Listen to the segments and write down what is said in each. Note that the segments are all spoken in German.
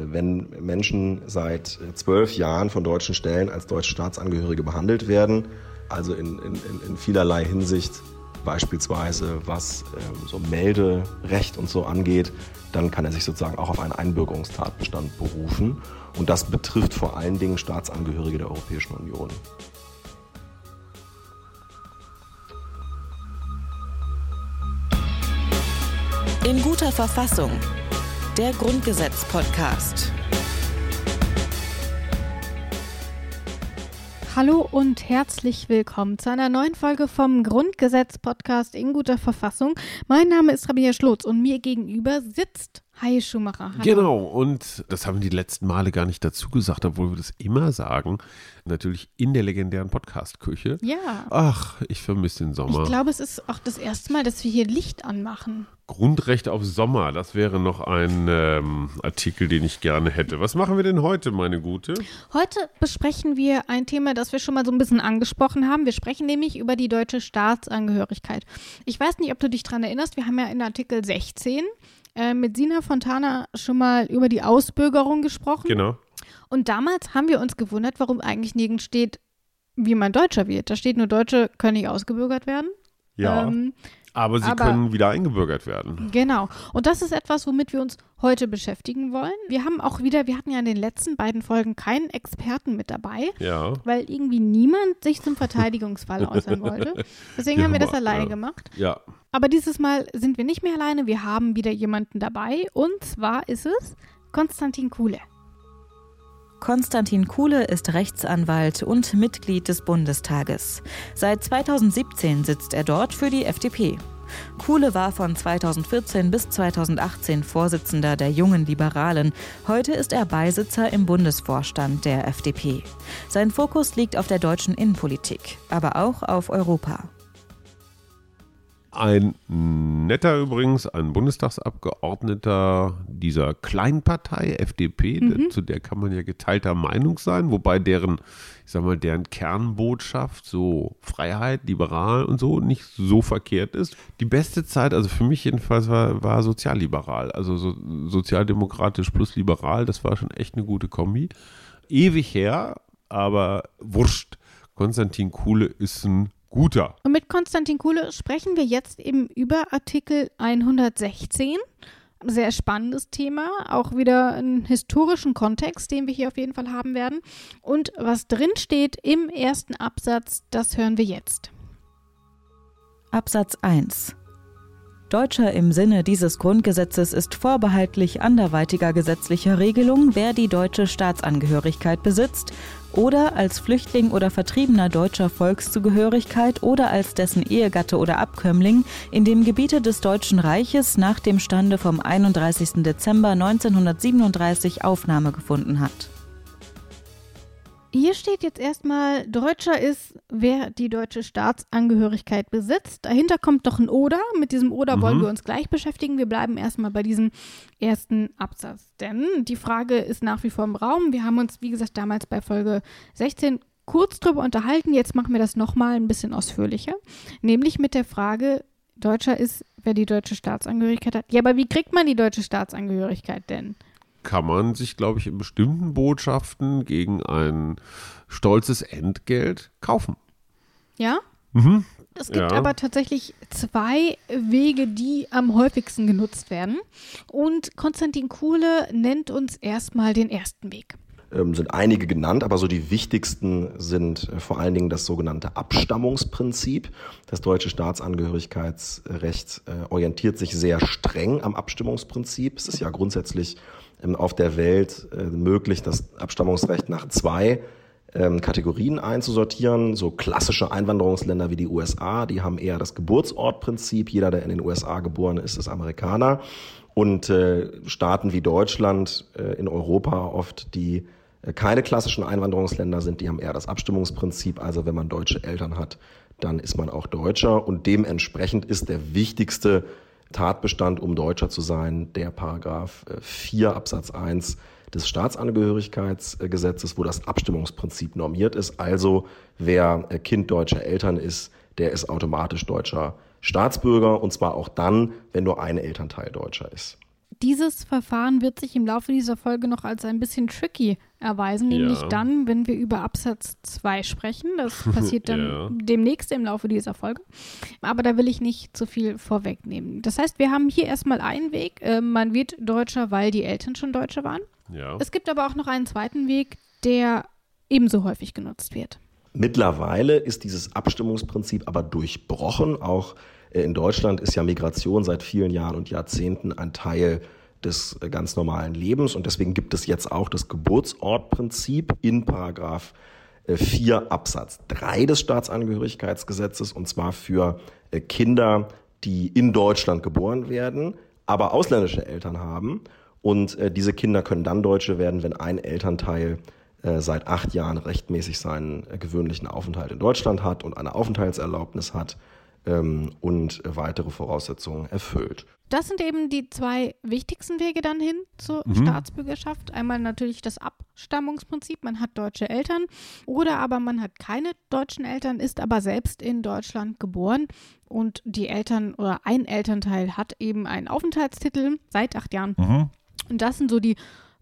wenn Menschen seit zwölf Jahren von deutschen Stellen als deutsche Staatsangehörige behandelt werden, also in, in, in vielerlei Hinsicht, beispielsweise was ähm, so Melderecht und so angeht, dann kann er sich sozusagen auch auf einen Einbürgerungstatbestand berufen. Und das betrifft vor allen Dingen Staatsangehörige der Europäischen Union. In guter Verfassung. Der Grundgesetz-Podcast. Hallo und herzlich willkommen zu einer neuen Folge vom Grundgesetz-Podcast in guter Verfassung. Mein Name ist Rabia Schlotz und mir gegenüber sitzt Hi Schumacher. Hallo. Genau, und das haben wir die letzten Male gar nicht dazu gesagt, obwohl wir das immer sagen. Natürlich in der legendären Podcast-Küche. Ja. Ach, ich vermisse den Sommer. Ich glaube, es ist auch das erste Mal, dass wir hier Licht anmachen. Grundrecht auf Sommer, das wäre noch ein ähm, Artikel, den ich gerne hätte. Was machen wir denn heute, meine Gute? Heute besprechen wir ein Thema, das wir schon mal so ein bisschen angesprochen haben. Wir sprechen nämlich über die deutsche Staatsangehörigkeit. Ich weiß nicht, ob du dich daran erinnerst, wir haben ja in Artikel 16 äh, mit Sina Fontana schon mal über die Ausbürgerung gesprochen. Genau. Und damals haben wir uns gewundert, warum eigentlich nirgends steht, wie man Deutscher wird. Da steht nur, Deutsche können nicht ausgebürgert werden. Ja. Ähm, aber sie aber, können wieder eingebürgert werden. Genau. Und das ist etwas, womit wir uns heute beschäftigen wollen. Wir haben auch wieder, wir hatten ja in den letzten beiden Folgen keinen Experten mit dabei, ja. weil irgendwie niemand sich zum Verteidigungsfall äußern wollte. Deswegen haben wir das alleine ja. gemacht. Ja. Aber dieses Mal sind wir nicht mehr alleine. Wir haben wieder jemanden dabei. Und zwar ist es Konstantin Kuhle. Konstantin Kuhle ist Rechtsanwalt und Mitglied des Bundestages. Seit 2017 sitzt er dort für die FDP. Kuhle war von 2014 bis 2018 Vorsitzender der Jungen Liberalen. Heute ist er Beisitzer im Bundesvorstand der FDP. Sein Fokus liegt auf der deutschen Innenpolitik, aber auch auf Europa. Ein netter übrigens, ein Bundestagsabgeordneter dieser Kleinpartei FDP, mhm. zu der kann man ja geteilter Meinung sein, wobei deren, ich sag mal, deren Kernbotschaft so Freiheit, liberal und so nicht so verkehrt ist. Die beste Zeit, also für mich jedenfalls, war, war sozialliberal, also so, sozialdemokratisch plus liberal, das war schon echt eine gute Kombi. Ewig her, aber wurscht. Konstantin Kuhle ist ein guter. Und mit Konstantin Kuhle sprechen wir jetzt eben über Artikel 116. Sehr spannendes Thema, auch wieder einen historischen Kontext, den wir hier auf jeden Fall haben werden. Und was drin steht im ersten Absatz, das hören wir jetzt. Absatz 1 Deutscher im Sinne dieses Grundgesetzes ist vorbehaltlich anderweitiger gesetzlicher Regelung, wer die deutsche Staatsangehörigkeit besitzt oder als Flüchtling oder Vertriebener deutscher Volkszugehörigkeit oder als dessen Ehegatte oder Abkömmling in dem Gebiete des Deutschen Reiches nach dem Stande vom 31. Dezember 1937 Aufnahme gefunden hat. Hier steht jetzt erstmal, Deutscher ist, wer die deutsche Staatsangehörigkeit besitzt. Dahinter kommt doch ein Oder. Mit diesem Oder mhm. wollen wir uns gleich beschäftigen. Wir bleiben erstmal bei diesem ersten Absatz. Denn die Frage ist nach wie vor im Raum. Wir haben uns, wie gesagt, damals bei Folge 16 kurz drüber unterhalten. Jetzt machen wir das nochmal ein bisschen ausführlicher. Nämlich mit der Frage, Deutscher ist, wer die deutsche Staatsangehörigkeit hat. Ja, aber wie kriegt man die deutsche Staatsangehörigkeit denn? Kann man sich, glaube ich, in bestimmten Botschaften gegen ein stolzes Entgelt kaufen. Ja? Mhm. Es gibt ja. aber tatsächlich zwei Wege, die am häufigsten genutzt werden. Und Konstantin Kuhle nennt uns erstmal den ersten Weg. Ähm, sind einige genannt, aber so die wichtigsten sind äh, vor allen Dingen das sogenannte Abstammungsprinzip. Das deutsche Staatsangehörigkeitsrecht äh, orientiert sich sehr streng am Abstimmungsprinzip. Es ist ja grundsätzlich auf der Welt äh, möglich, das Abstammungsrecht nach zwei ähm, Kategorien einzusortieren. So klassische Einwanderungsländer wie die USA, die haben eher das Geburtsortprinzip. Jeder, der in den USA geboren ist, ist Amerikaner. Und äh, Staaten wie Deutschland äh, in Europa oft, die keine klassischen Einwanderungsländer sind, die haben eher das Abstimmungsprinzip. Also wenn man deutsche Eltern hat, dann ist man auch Deutscher. Und dementsprechend ist der wichtigste Tatbestand, um Deutscher zu sein, der Paragraph 4 äh, Absatz 1 des Staatsangehörigkeitsgesetzes, wo das Abstimmungsprinzip normiert ist. Also wer äh, Kind deutscher Eltern ist, der ist automatisch deutscher Staatsbürger und zwar auch dann, wenn nur ein Elternteil Deutscher ist. Dieses Verfahren wird sich im Laufe dieser Folge noch als ein bisschen tricky erweisen, nämlich Ja. dann, wenn wir über Absatz 2 sprechen. Das passiert dann Ja. demnächst im Laufe dieser Folge. Aber da will ich nicht zu viel vorwegnehmen. Das heißt, wir haben hier erstmal einen Weg. Äh, man wird Deutscher, weil die Eltern schon Deutsche waren. Ja. Es gibt aber auch noch einen zweiten Weg, der ebenso häufig genutzt wird. Mittlerweile ist dieses Abstimmungsprinzip aber durchbrochen. Auch in Deutschland ist ja Migration seit vielen Jahren und Jahrzehnten ein Teil des äh, ganz normalen Lebens. Und deswegen gibt es jetzt auch das Geburtsortprinzip in Paragraph äh, 4 Absatz 3 des Staatsangehörigkeitsgesetzes und zwar für äh, Kinder, die in Deutschland geboren werden, aber ausländische Eltern haben. Und äh, diese Kinder können dann Deutsche werden, wenn ein Elternteil äh, seit acht Jahren rechtmäßig seinen äh, gewöhnlichen Aufenthalt in Deutschland hat und eine Aufenthaltserlaubnis hat ähm, und weitere Voraussetzungen erfüllt. Das sind eben die zwei wichtigsten Wege dann hin zur Mhm. Staatsbürgerschaft. Einmal natürlich das Abstammungsprinzip, man hat deutsche Eltern oder aber man hat keine deutschen Eltern, ist aber selbst in Deutschland geboren und die Eltern oder ein Elternteil hat eben einen Aufenthaltstitel seit acht Jahren. Und das sind so die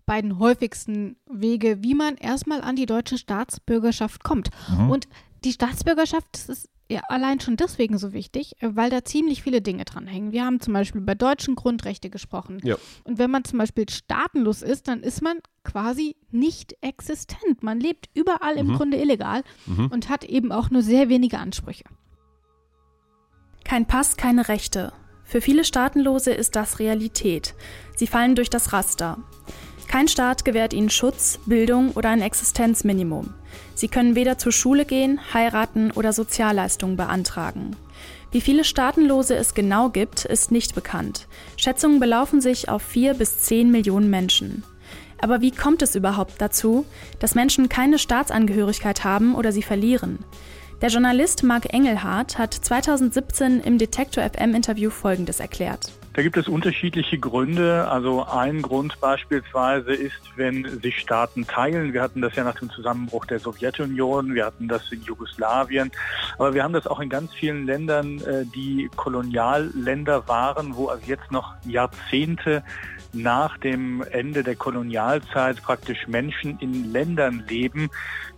beiden häufigsten Wege, wie man erstmal an die deutsche Staatsbürgerschaft kommt. Und die Staatsbürgerschaft, das ist ja allein schon deswegen so wichtig, äh, weil da ziemlich viele Dinge dranhängen. Wir haben zum Beispiel über deutschen Grundrechte gesprochen. Ja. Und wenn man zum Beispiel staatenlos ist, dann ist man quasi nicht existent. Man lebt überall im Grunde illegal und hat eben auch nur sehr wenige Ansprüche. Kein Pass, keine Rechte. Für viele Staatenlose ist das Realität. Sie fallen durch das Raster. Kein Staat gewährt ihnen Schutz, Bildung oder ein Existenzminimum. Sie können weder zur Schule gehen, heiraten oder Sozialleistungen beantragen. Wie viele Staatenlose es genau gibt, ist nicht bekannt. Schätzungen belaufen sich auf vier bis zehn Millionen Menschen. Aber wie kommt es überhaupt dazu, dass Menschen keine Staatsangehörigkeit haben oder sie verlieren? Der Journalist Marc Engelhardt hat 2017 im Detektor FM Interview Folgendes erklärt. Da gibt es unterschiedliche Gründe. Also ein Grund beispielsweise ist, wenn sich Staaten teilen. Wir hatten das ja nach dem Zusammenbruch der Sowjetunion, wir hatten das in Jugoslawien, aber wir haben das auch in ganz vielen Ländern, äh, die Kolonialländer waren, wo also jetzt noch Jahrzehnte nach dem Ende der Kolonialzeit praktisch Menschen in Ländern leben,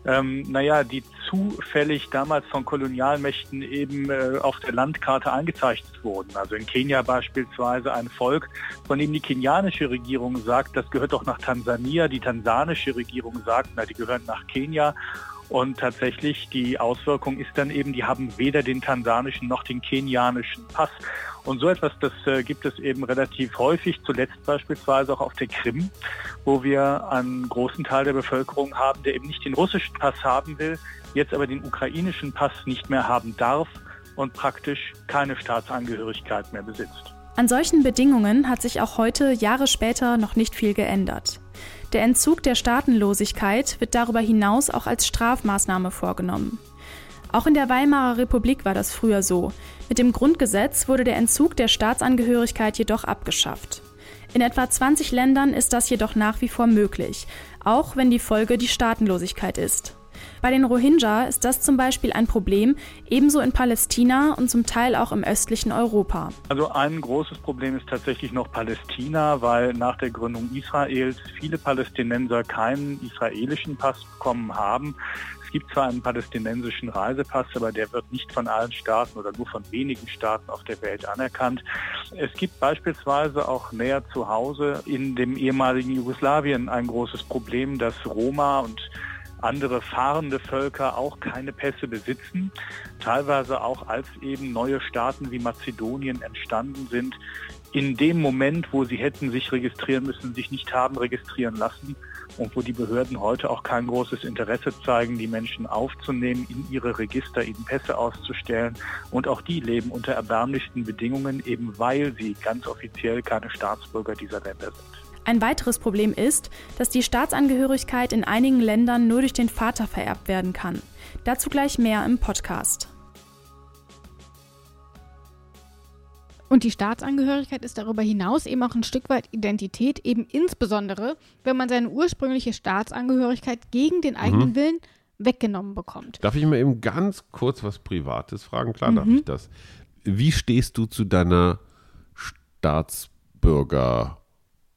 ähm, naja, die zufällig damals von Kolonialmächten eben äh, auf der Landkarte eingezeichnet wurden. Also in Kenia beispielsweise ein Volk, von dem die kenianische Regierung sagt, das gehört doch nach Tansania, die tansanische Regierung sagt, na, die gehören nach Kenia. Und tatsächlich die Auswirkung ist dann eben, die haben weder den tansanischen noch den kenianischen Pass. Und so etwas, das äh, gibt es eben relativ häufig, zuletzt beispielsweise auch auf der Krim, wo wir einen großen Teil der Bevölkerung haben, der eben nicht den russischen Pass haben will, jetzt aber den ukrainischen Pass nicht mehr haben darf und praktisch keine Staatsangehörigkeit mehr besitzt. An solchen Bedingungen hat sich auch heute, Jahre später, noch nicht viel geändert. Der Entzug der Staatenlosigkeit wird darüber hinaus auch als Strafmaßnahme vorgenommen. Auch in der Weimarer Republik war das früher so. Mit dem Grundgesetz wurde der Entzug der Staatsangehörigkeit jedoch abgeschafft. In etwa 20 Ländern ist das jedoch nach wie vor möglich, auch wenn die Folge die Staatenlosigkeit ist. Bei den Rohingya ist das zum Beispiel ein Problem, ebenso in Palästina und zum Teil auch im östlichen Europa. Also ein großes Problem ist tatsächlich noch Palästina, weil nach der Gründung Israels viele Palästinenser keinen israelischen Pass bekommen haben. Es gibt zwar einen palästinensischen Reisepass, aber der wird nicht von allen Staaten oder nur von wenigen Staaten auf der Welt anerkannt. Es gibt beispielsweise auch näher zu Hause in dem ehemaligen Jugoslawien ein großes Problem, dass Roma und andere fahrende Völker auch keine Pässe besitzen, teilweise auch als eben neue Staaten wie Mazedonien entstanden sind, in dem Moment, wo sie hätten sich registrieren müssen, sich nicht haben registrieren lassen und wo die Behörden heute auch kein großes Interesse zeigen, die Menschen aufzunehmen, in ihre Register, ihnen Pässe auszustellen. Und auch die leben unter erbärmlichsten Bedingungen, eben weil sie ganz offiziell keine Staatsbürger dieser Länder sind. Ein weiteres Problem ist, dass die Staatsangehörigkeit in einigen Ländern nur durch den Vater vererbt werden kann. Dazu gleich mehr im Podcast. Und die Staatsangehörigkeit ist darüber hinaus eben auch ein Stück weit Identität, eben insbesondere, wenn man seine ursprüngliche Staatsangehörigkeit gegen den eigenen Willen weggenommen bekommt. Darf ich mal eben ganz kurz was Privates fragen? Klar darf Mhm. ich das. Wie stehst du zu deiner Staatsbürger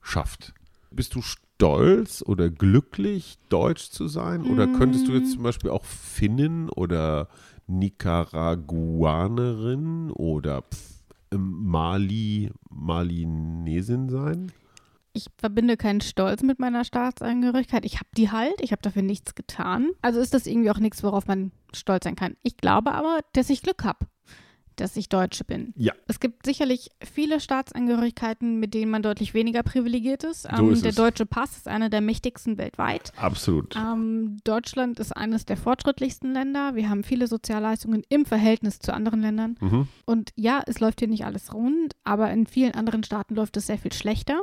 schafft. Bist du stolz oder glücklich, deutsch zu sein? Oder könntest du jetzt zum Beispiel auch Finnen oder Nicaraguanerin oder pf, Mali, Malinesin sein? Ich verbinde keinen Stolz mit meiner Staatsangehörigkeit. Ich habe die halt, ich habe dafür nichts getan. Also ist das irgendwie auch nichts, worauf man stolz sein kann. Ich glaube aber, dass ich Glück habe, dass ich Deutsche bin. Ja. Es gibt sicherlich viele Staatsangehörigkeiten, mit denen man deutlich weniger privilegiert ist. So Ähm, ist der es. deutsche Pass ist einer der mächtigsten weltweit. Absolut. Ähm, Deutschland ist eines der fortschrittlichsten Länder. Wir haben viele Sozialleistungen im Verhältnis zu anderen Ländern. Mhm. Und ja, es läuft hier nicht alles rund, aber in vielen anderen Staaten läuft es sehr viel schlechter.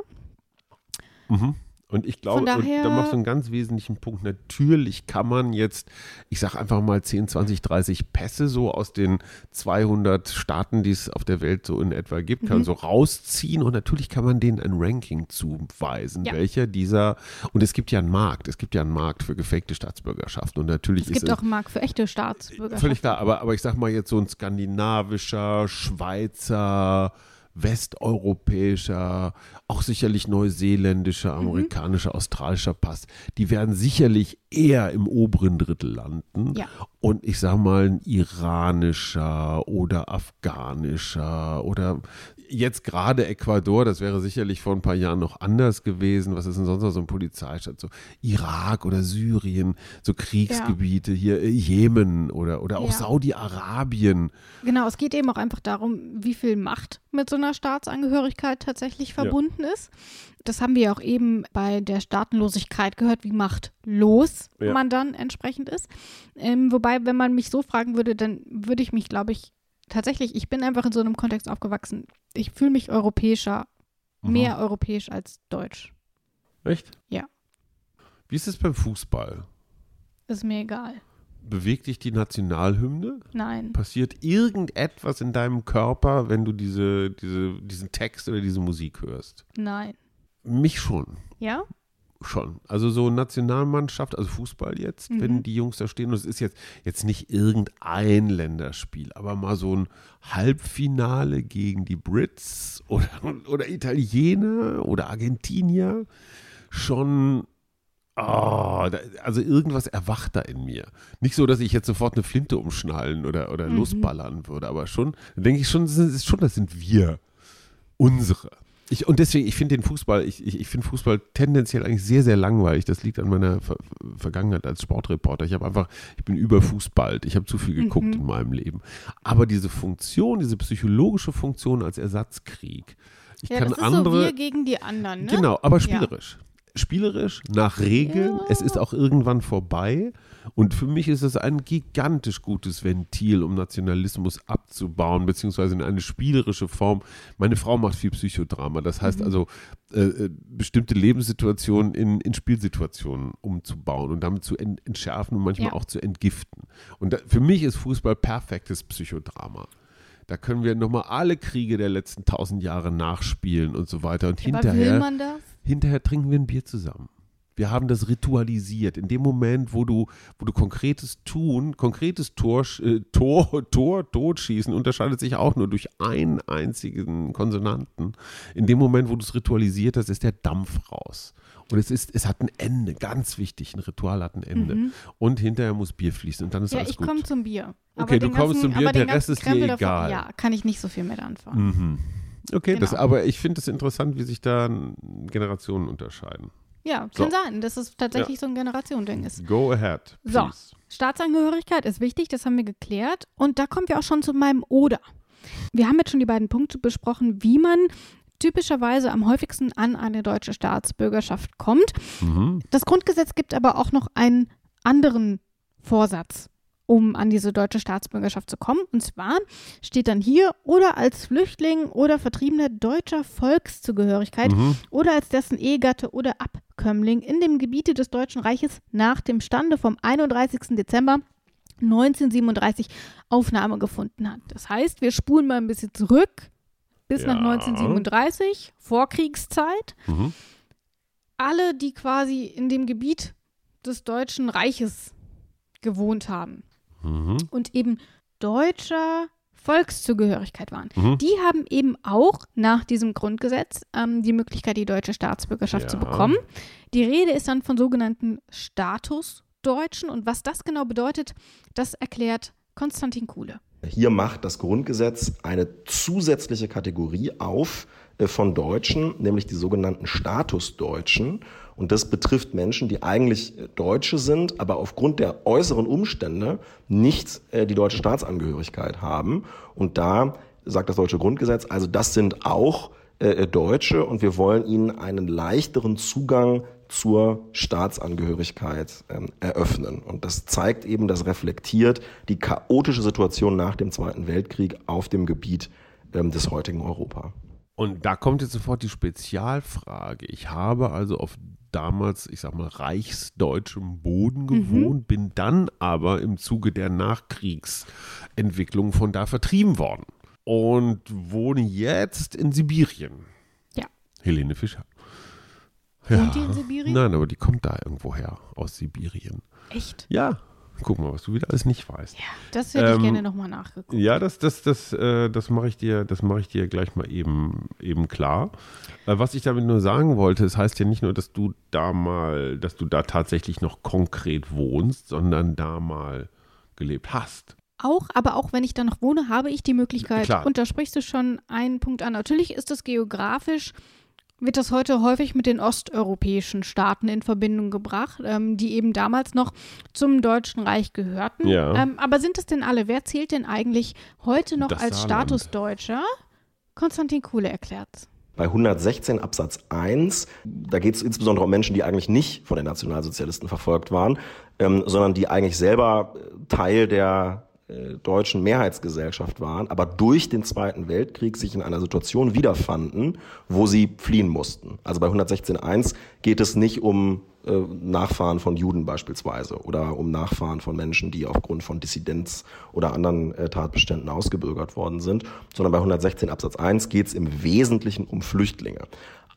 Mhm. Und ich glaube, Von daher- und da machst du einen ganz wesentlichen Punkt. Natürlich kann man jetzt, ich sage einfach mal 10, 20, 30 Pässe so aus den 200 Staaten, die es auf der Welt so in etwa gibt, kann Mhm. so rausziehen und natürlich kann man denen ein Ranking zuweisen, Ja. welcher dieser, und es gibt ja einen Markt, es gibt ja einen Markt für gefakte Staatsbürgerschaften und natürlich Es ist gibt auch einen Markt für echte Staatsbürgerschaft. Völlig klar, aber, aber ich sag mal jetzt so ein skandinavischer, Schweizer, westeuropäischer, auch sicherlich neuseeländischer, Mhm. amerikanischer, australischer Pass, die werden sicherlich eher im oberen Drittel landen. Ja. Und ich sag mal ein iranischer oder afghanischer oder jetzt gerade Ecuador, das wäre sicherlich vor ein paar Jahren noch anders gewesen. Was ist denn sonst noch so ein Polizeistaat? So Irak oder Syrien, so Kriegsgebiete hier, äh, Jemen oder, oder auch Ja. Saudi-Arabien. Genau, es geht eben auch einfach darum, wie viel Macht mit so einer Staatsangehörigkeit tatsächlich verbunden ist. Das haben wir ja auch eben bei der Staatenlosigkeit gehört, wie machtlos Ja. man dann entsprechend ist. Ähm, wobei, wenn man mich so fragen würde, dann würde ich mich, glaube ich, tatsächlich, ich bin einfach in so einem Kontext aufgewachsen. Ich fühle mich europäischer, Mhm. mehr europäisch als deutsch. Echt? Ja. Wie ist es beim Fußball? Ist mir egal. Bewegt dich die Nationalhymne? Nein. Passiert irgendetwas in deinem Körper, wenn du diese, diese, diesen Text oder diese Musik hörst? Nein. Mich schon. Ja? Schon. Also so Nationalmannschaft, also Fußball jetzt, Mhm. wenn die Jungs da stehen. Und es ist jetzt, jetzt nicht irgendein Länderspiel, aber mal so ein Halbfinale gegen die Brits oder, oder Italiener oder Argentinier. Schon. Oh, da, also irgendwas erwacht da in mir. Nicht so, dass ich jetzt sofort eine Flinte umschnallen oder, oder Mhm. losballern würde, aber schon, denke ich schon, das ist schon, das sind wir. Unsere. Ich, und deswegen, ich finde den Fußball, ich, ich, ich finde Fußball tendenziell eigentlich sehr, sehr langweilig. Das liegt an meiner Ver Vergangenheit als Sportreporter. Ich habe einfach, ich bin überfußballt. Ich habe zu viel geguckt Mhm. in meinem Leben. Aber diese Funktion, diese psychologische Funktion als Ersatzkrieg, ich Ja, kann das ist andere. so wir gegen die anderen, ne? Genau, aber spielerisch. Spielerisch, nach Regeln. Ja. Es ist auch irgendwann vorbei. Und für mich ist es ein gigantisch gutes Ventil, um Nationalismus abzubauen, beziehungsweise in eine spielerische Form. Meine Frau macht viel Psychodrama. Das heißt Mhm. also, äh, äh, bestimmte Lebenssituationen in, in Spielsituationen umzubauen und damit zu ent entschärfen und manchmal Ja. auch zu entgiften. Und da, für mich ist Fußball perfektes Psychodrama. Da können wir nochmal alle Kriege der letzten tausend Jahre nachspielen und so weiter. Und Aber will hinterher man das? Hinterher trinken wir ein Bier zusammen. Wir haben das ritualisiert. In dem Moment, wo du, wo du konkretes Tun, konkretes Tor, äh, Tor, Tor, Totschießen unterscheidet sich auch nur durch einen einzigen Konsonanten. In dem Moment, wo du es ritualisiert hast, ist der Dampf raus. Und es ist, es hat ein Ende, ganz wichtig. Ein Ritual hat ein Ende. Mhm. Und hinterher muss Bier fließen und dann ist Ja, alles ich gut. komme zum Bier. Okay, du kommst zum Bier, der Rest ganzen ist dir Krempel davon- egal. Ja, kann ich nicht so viel mit anfangen. Mhm. Okay, das, Genau. aber ich finde es interessant, wie sich da Generationen unterscheiden. Ja, So. kann sein, dass es tatsächlich so ein Generationending ist. Go ahead. So. please. Staatsangehörigkeit ist wichtig, das haben wir geklärt. Und da kommen wir auch schon zu meinem Oder. Wir haben jetzt schon die beiden Punkte besprochen, wie man typischerweise am häufigsten an eine deutsche Staatsbürgerschaft kommt. Mhm. Das Grundgesetz gibt aber auch noch einen anderen Vorsatz, um an diese deutsche Staatsbürgerschaft zu kommen. Und zwar steht dann hier oder als Flüchtling oder Vertriebener deutscher Volkszugehörigkeit Mhm. oder als dessen Ehegatte oder Abkömmling in dem Gebiete des Deutschen Reiches nach dem Stande vom 31. Dezember 1937 Aufnahme gefunden hat. Das heißt, wir spulen mal ein bisschen zurück bis nach Ja. 1937, Vorkriegszeit. Mhm. Alle, die quasi in dem Gebiet des Deutschen Reiches gewohnt haben Mhm. und eben deutscher Volkszugehörigkeit waren. Mhm. Die haben eben auch nach diesem Grundgesetz ähm, die Möglichkeit, die deutsche Staatsbürgerschaft Ja. zu bekommen. Die Rede ist dann von sogenannten Statusdeutschen und was das genau bedeutet, das erklärt Konstantin Kuhle. Hier macht das Grundgesetz eine zusätzliche Kategorie auf äh, von Deutschen, nämlich die sogenannten Statusdeutschen. Und das betrifft Menschen, die eigentlich äh, Deutsche sind, aber aufgrund der äußeren Umstände nicht äh, die deutsche Staatsangehörigkeit haben. Und da sagt das deutsche Grundgesetz, also das sind auch äh, Deutsche und wir wollen ihnen einen leichteren Zugang zur Staatsangehörigkeit ähm, eröffnen. Und das zeigt eben, das reflektiert die chaotische Situation nach dem Zweiten Weltkrieg auf dem Gebiet ähm, des heutigen Europa. Und da kommt jetzt sofort die Spezialfrage. Ich habe also auf damals, ich sag mal, reichsdeutschem Boden gewohnt, bin dann aber im Zuge der Nachkriegsentwicklung von da vertrieben worden und wohne jetzt in Sibirien. Ja. Helene Fischer. Wohnt die in Sibirien? Nein, aber die kommt da irgendwo her, aus Sibirien. Echt? Ja, guck mal, was du wieder alles nicht weißt. Ja, das hätte ich Ähm, gerne nochmal nachgeguckt. Ja, das, das, das, äh, das mache ich dir, das mache ich dir gleich mal eben, eben klar. Äh, was ich damit nur sagen wollte, es heißt ja nicht nur, dass du da mal, dass du da tatsächlich noch konkret wohnst, sondern da mal gelebt hast. Auch, aber auch wenn ich da noch wohne, habe ich die Möglichkeit, Klar. und da sprichst du schon einen Punkt an. Natürlich ist es geografisch, wird das heute häufig mit den osteuropäischen Staaten in Verbindung gebracht, ähm, die eben damals noch zum Deutschen Reich gehörten. Ja. Ähm, aber sind es denn alle? Wer zählt denn eigentlich heute noch Das als Saarland. Statusdeutscher? Konstantin Kuhle erklärt Bei 116 Absatz 1, da geht es insbesondere um Menschen, die eigentlich nicht von den Nationalsozialisten verfolgt waren, ähm, sondern die eigentlich selber Teil der deutschen Mehrheitsgesellschaft waren, aber durch den Zweiten Weltkrieg sich in einer Situation wiederfanden, wo sie fliehen mussten. Also bei 116.1 geht es nicht um äh, Nachfahren von Juden beispielsweise oder um Nachfahren von Menschen, die aufgrund von Dissidenz oder anderen äh, Tatbeständen ausgebürgert worden sind, sondern bei 116 Absatz 1 geht es im Wesentlichen um Flüchtlinge.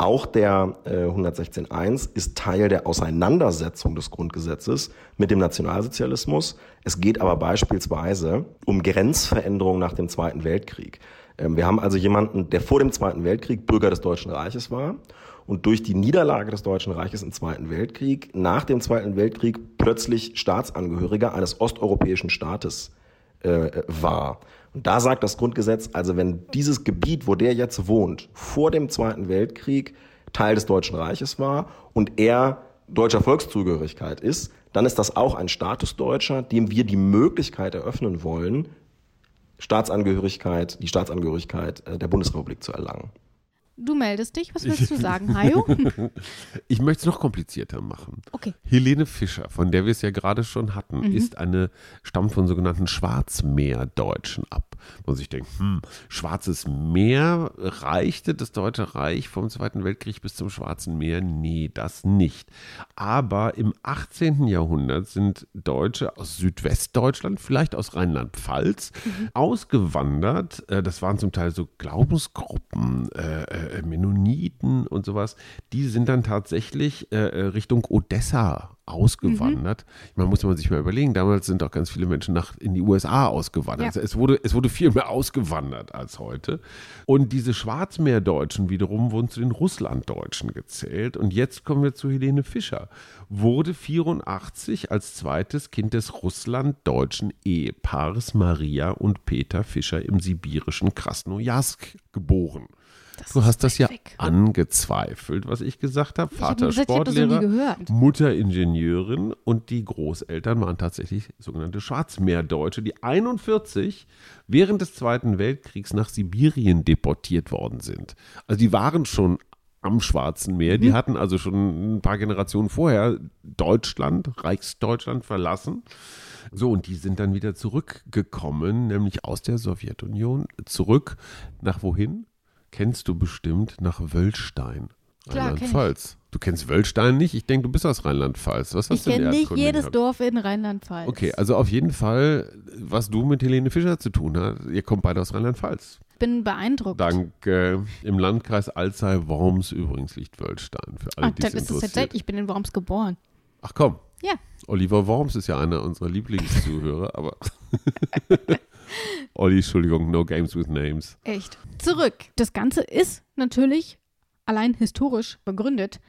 Auch der äh, 116.1 ist Teil der Auseinandersetzung des Grundgesetzes mit dem Nationalsozialismus. Es geht aber beispielsweise um Grenzveränderungen nach dem Zweiten Weltkrieg. Ähm, wir haben also jemanden, der vor dem Zweiten Weltkrieg Bürger des Deutschen Reiches war und durch die Niederlage des Deutschen Reiches im Zweiten Weltkrieg nach dem Zweiten Weltkrieg plötzlich Staatsangehöriger eines osteuropäischen Staates äh, war. Und da sagt das Grundgesetz, also wenn dieses Gebiet, wo der jetzt wohnt, vor dem Zweiten Weltkrieg Teil des Deutschen Reiches war und er deutscher Volkszugehörigkeit ist, dann ist das auch ein Statusdeutscher, dem wir die Möglichkeit eröffnen wollen, Staatsangehörigkeit, die Staatsangehörigkeit äh, der Bundesrepublik zu erlangen. Du meldest dich. Was willst du sagen, Hajo? Ich möchte es noch komplizierter machen. Okay. Helene Fischer, von der wir es ja gerade schon hatten, Mhm. ist eine, stammt von sogenannten Schwarzmeerdeutschen ab. Wo man sich denkt, hm, Schwarzes Meer reichte das Deutsche Reich vom Zweiten Weltkrieg bis zum Schwarzen Meer? Nee, das nicht. Aber im 18. Jahrhundert sind Deutsche aus Südwestdeutschland, vielleicht aus Rheinland-Pfalz, ausgewandert. Äh, Das waren zum Teil so Glaubensgruppen, äh, äh, Mennoniten und sowas. Die sind dann tatsächlich äh, äh, Richtung Odessa ausgewandert. Man muss man sich mal überlegen, damals sind auch ganz viele Menschen nach in die USA ausgewandert. Ja. Also es, wurde, es wurde viel mehr ausgewandert als heute. Und diese Schwarzmeerdeutschen wiederum wurden zu den Russlanddeutschen gezählt. Und jetzt kommen wir zu Helene Fischer. Wurde 84 als zweites Kind des russlanddeutschen Ehepaares Maria und Peter Fischer im sibirischen Krasnojarsk geboren. Das Du hast das ja weg. angezweifelt, was ich gesagt habe. Hab Vater gesagt, hab nie Sportlehrer, gehört. Mutter Ingenieurin und die Großeltern waren tatsächlich sogenannte Schwarzmeerdeutsche, die 41 während des Zweiten Weltkriegs nach Sibirien deportiert worden sind. Also die waren schon am Schwarzen Meer, Mhm. die hatten also schon ein paar Generationen vorher Deutschland, Reichsdeutschland verlassen. So, und die sind dann wieder zurückgekommen, nämlich aus der Sowjetunion, zurück nach wohin? Kennst du bestimmt nach ich. Rheinland-Pfalz. Du kennst Wöllstein nicht? Ich denke, du bist aus Rheinland-Pfalz. Was hast Ich du kenne nicht jedes gehabt? Dorf in Rheinland-Pfalz. Okay, also auf jeden Fall, was du mit Helene Fischer zu tun hast, ihr kommt beide aus Rheinland-Pfalz. Ich bin beeindruckt. Dank äh, im Landkreis Alzey-Worms übrigens liegt Wöllstein. Für alle, dann es ist tatsächlich, ich bin in Worms geboren. Ach komm, Ja. Oliver Worms ist ja einer unserer Lieblingszuhörer, aber Olli, Entschuldigung, no games with names. Echt. Zurück. Das Ganze ist natürlich allein historisch begründet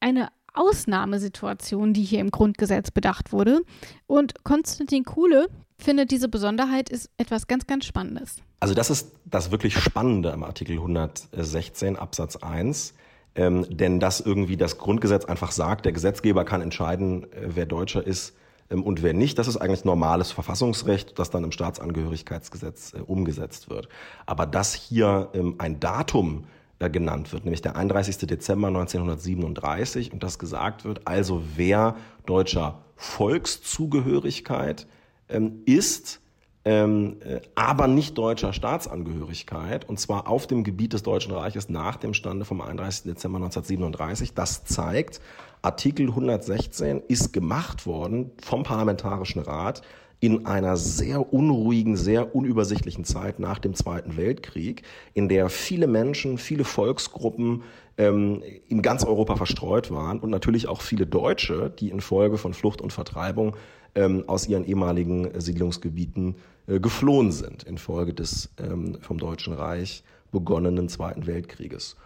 eine Ausnahmesituation, die hier im Grundgesetz bedacht wurde. Und Konstantin Kuhle findet, diese Besonderheit ist etwas ganz, ganz Spannendes. Also das ist das wirklich Spannende am Artikel 116 Absatz 1. Ähm, denn das irgendwie das Grundgesetz einfach sagt, der Gesetzgeber kann entscheiden, äh, wer Deutscher ist und wer nicht. Das ist eigentlich normales Verfassungsrecht, das dann im Staatsangehörigkeitsgesetz äh, umgesetzt wird. Aber dass hier ähm, ein Datum äh, genannt wird, nämlich der 31. Dezember 1937 und das gesagt wird, also wer deutscher Volkszugehörigkeit ähm, ist, ähm, äh, aber nicht deutscher Staatsangehörigkeit, und zwar auf dem Gebiet des Deutschen Reiches nach dem Stande vom 31. Dezember 1937. Das zeigt, Artikel 116 ist gemacht worden vom Parlamentarischen Rat in einer sehr unruhigen, sehr unübersichtlichen Zeit nach dem Zweiten Weltkrieg, in der viele Menschen, viele Volksgruppen ähm, in ganz Europa verstreut waren und natürlich auch viele Deutsche, die infolge von Flucht und Vertreibung ähm, aus ihren ehemaligen Siedlungsgebieten äh, geflohen sind infolge des ähm, vom Deutschen Reich begonnenen Zweiten Weltkrieges.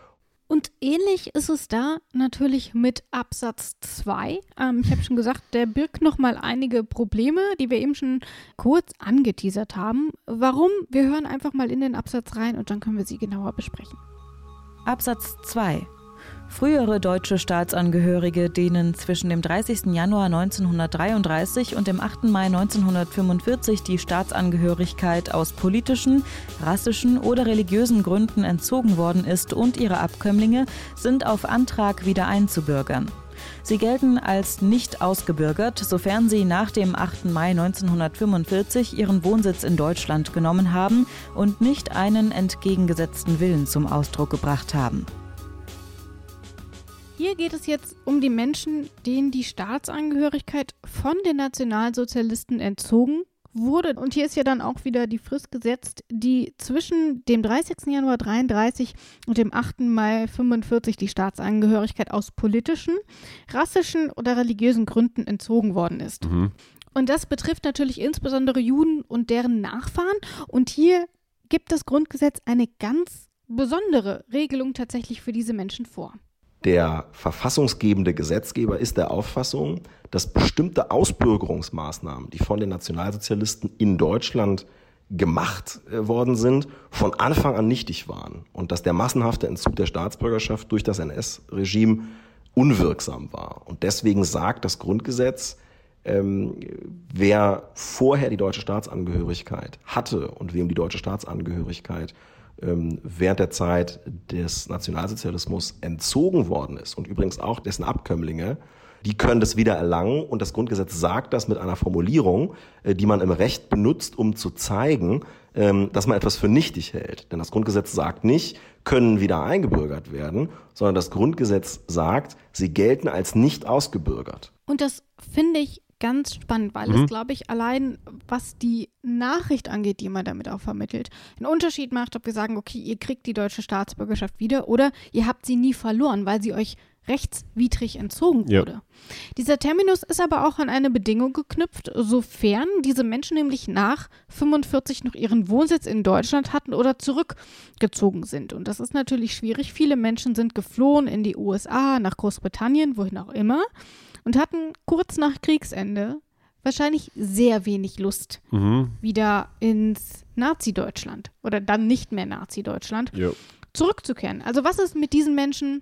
Und ähnlich ist es da natürlich mit Absatz 2. Ähm, ich habe schon gesagt, der birgt nochmal einige Probleme, die wir eben schon kurz angeteasert haben. Warum? Wir hören einfach mal in den Absatz rein und dann können wir sie genauer besprechen. Absatz 2 Frühere deutsche Staatsangehörige, denen zwischen dem 30. Januar 1933 und dem 8. Mai 1945 die Staatsangehörigkeit aus politischen, rassischen oder religiösen Gründen entzogen worden ist und ihre Abkömmlinge sind auf Antrag wieder einzubürgern. Sie gelten als nicht ausgebürgert, sofern sie nach dem 8. Mai 1945 ihren Wohnsitz in Deutschland genommen haben und nicht einen entgegengesetzten Willen zum Ausdruck gebracht haben. Hier geht es jetzt um die Menschen, denen die Staatsangehörigkeit von den Nationalsozialisten entzogen wurde. Und hier ist ja dann auch wieder die Frist gesetzt, die zwischen dem 30. Januar 33 und dem 8. Mai 45 die Staatsangehörigkeit aus politischen, rassischen oder religiösen Gründen entzogen worden ist. Mhm. Und das betrifft natürlich insbesondere Juden und deren Nachfahren. Und hier gibt das Grundgesetz eine ganz besondere Regelung tatsächlich für diese Menschen vor. Der verfassungsgebende Gesetzgeber ist der Auffassung, dass bestimmte Ausbürgerungsmaßnahmen, die von den Nationalsozialisten in Deutschland gemacht äh, worden sind, von Anfang an nichtig waren und dass der massenhafte Entzug der Staatsbürgerschaft durch das NS-Regime unwirksam war. Und deswegen sagt das Grundgesetz, ähm, wer vorher die deutsche Staatsangehörigkeit hatte und wem die deutsche Staatsangehörigkeit ähm, während der Zeit des Nationalsozialismus entzogen worden ist und übrigens auch dessen Abkömmlinge, die können das wieder erlangen und das Grundgesetz sagt das mit einer Formulierung, äh, die man im Recht benutzt, um zu zeigen, ähm, dass man etwas für nichtig hält. Denn das Grundgesetz sagt nicht, können wieder eingebürgert werden, sondern das Grundgesetz sagt, sie gelten als nicht ausgebürgert. Und das finde ich ganz spannend, weil mhm. es, glaube ich, allein was die Nachricht angeht, die man damit auch vermittelt, einen Unterschied macht, ob wir sagen, okay, ihr kriegt die deutsche Staatsbürgerschaft wieder oder ihr habt sie nie verloren, weil sie euch rechtswidrig entzogen wurde. Ja. Dieser Terminus ist aber auch an eine Bedingung geknüpft, sofern diese Menschen nämlich nach 45 noch ihren Wohnsitz in Deutschland hatten oder zurückgezogen sind. Und das ist natürlich schwierig. Viele Menschen sind geflohen in die USA, nach Großbritannien, wohin auch immer und hatten kurz nach Kriegsende wahrscheinlich sehr wenig Lust mhm. wieder ins Nazi-Deutschland oder dann nicht mehr Nazi-Deutschland zurückzukehren. Also was ist mit diesen Menschen,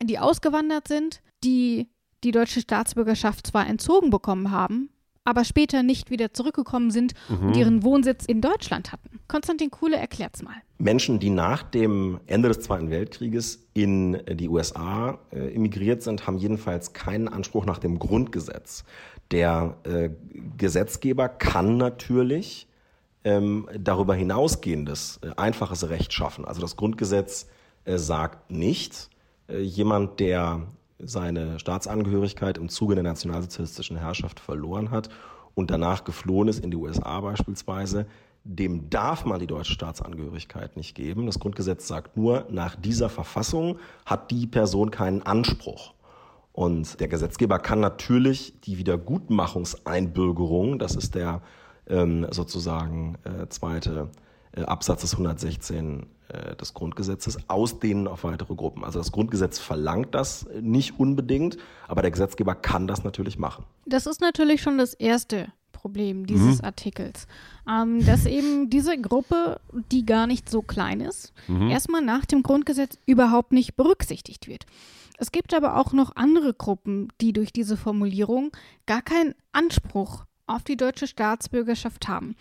die ausgewandert sind, die die deutsche Staatsbürgerschaft zwar entzogen bekommen haben, aber später nicht wieder zurückgekommen sind mhm. und ihren Wohnsitz in Deutschland hatten. Konstantin Kuhle erklärt's mal. Menschen, die nach dem Ende des Zweiten Weltkrieges in die USA äh, emigriert sind, haben jedenfalls keinen Anspruch nach dem Grundgesetz. Der äh, Gesetzgeber kann natürlich ähm, darüber hinausgehendes äh, einfaches Recht schaffen. Also das Grundgesetz äh, sagt nicht, äh, jemand, der seine Staatsangehörigkeit im Zuge der nationalsozialistischen Herrschaft verloren hat und danach geflohen ist in die USA beispielsweise, dem darf man die deutsche Staatsangehörigkeit nicht geben. Das Grundgesetz sagt nur, nach dieser Verfassung hat die Person keinen Anspruch. Und der Gesetzgeber kann natürlich die Wiedergutmachungseinbürgerung, das ist der ähm, sozusagen äh, zweite äh, Absatz des 116 äh, des Grundgesetzes ausdehnen auf weitere Gruppen. Also das Grundgesetz verlangt das nicht unbedingt, aber der Gesetzgeber kann das natürlich machen. Das ist natürlich schon das erste Problem dieses mhm. Artikels, ähm, dass eben diese Gruppe, die gar nicht so klein ist, mhm. erstmal nach dem Grundgesetz überhaupt nicht berücksichtigt wird. Es gibt aber auch noch andere Gruppen, die durch diese Formulierung gar keinen Anspruch auf die deutsche Staatsbürgerschaft haben.